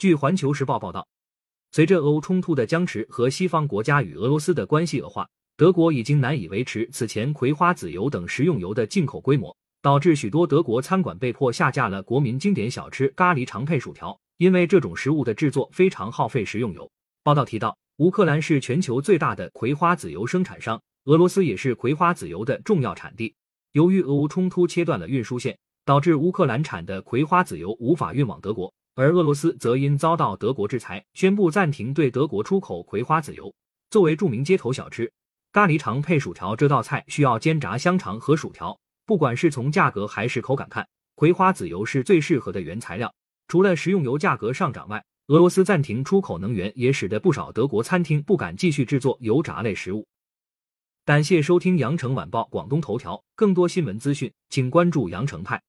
据环球时报报道，随着俄乌冲突的僵持和西方国家与俄罗斯的关系恶化，德国已经难以维持此前葵花籽油等食用油的进口规模，导致许多德国餐馆被迫下架了国民经典小吃咖喱常配薯条，因为这种食物的制作非常耗费食用油。报道提到，乌克兰是全球最大的葵花籽油生产商，俄罗斯也是葵花籽油的重要产地。由于俄乌冲突切断了运输线，导致乌克兰产的葵花籽油无法运往德国，而俄罗斯则因遭到德国制裁，宣布暂停对德国出口葵花籽油。作为著名街头小吃，咖喱肠配薯条这道菜需要煎炸香肠和薯条。不管是从价格还是口感看，葵花籽油是最适合的原材料。除了食用油价格上涨外，俄罗斯暂停出口能源也使得不少德国餐厅不敢继续制作油炸类食物。感谢收听羊城晚报广东头条，更多新闻资讯，请关注羊城派。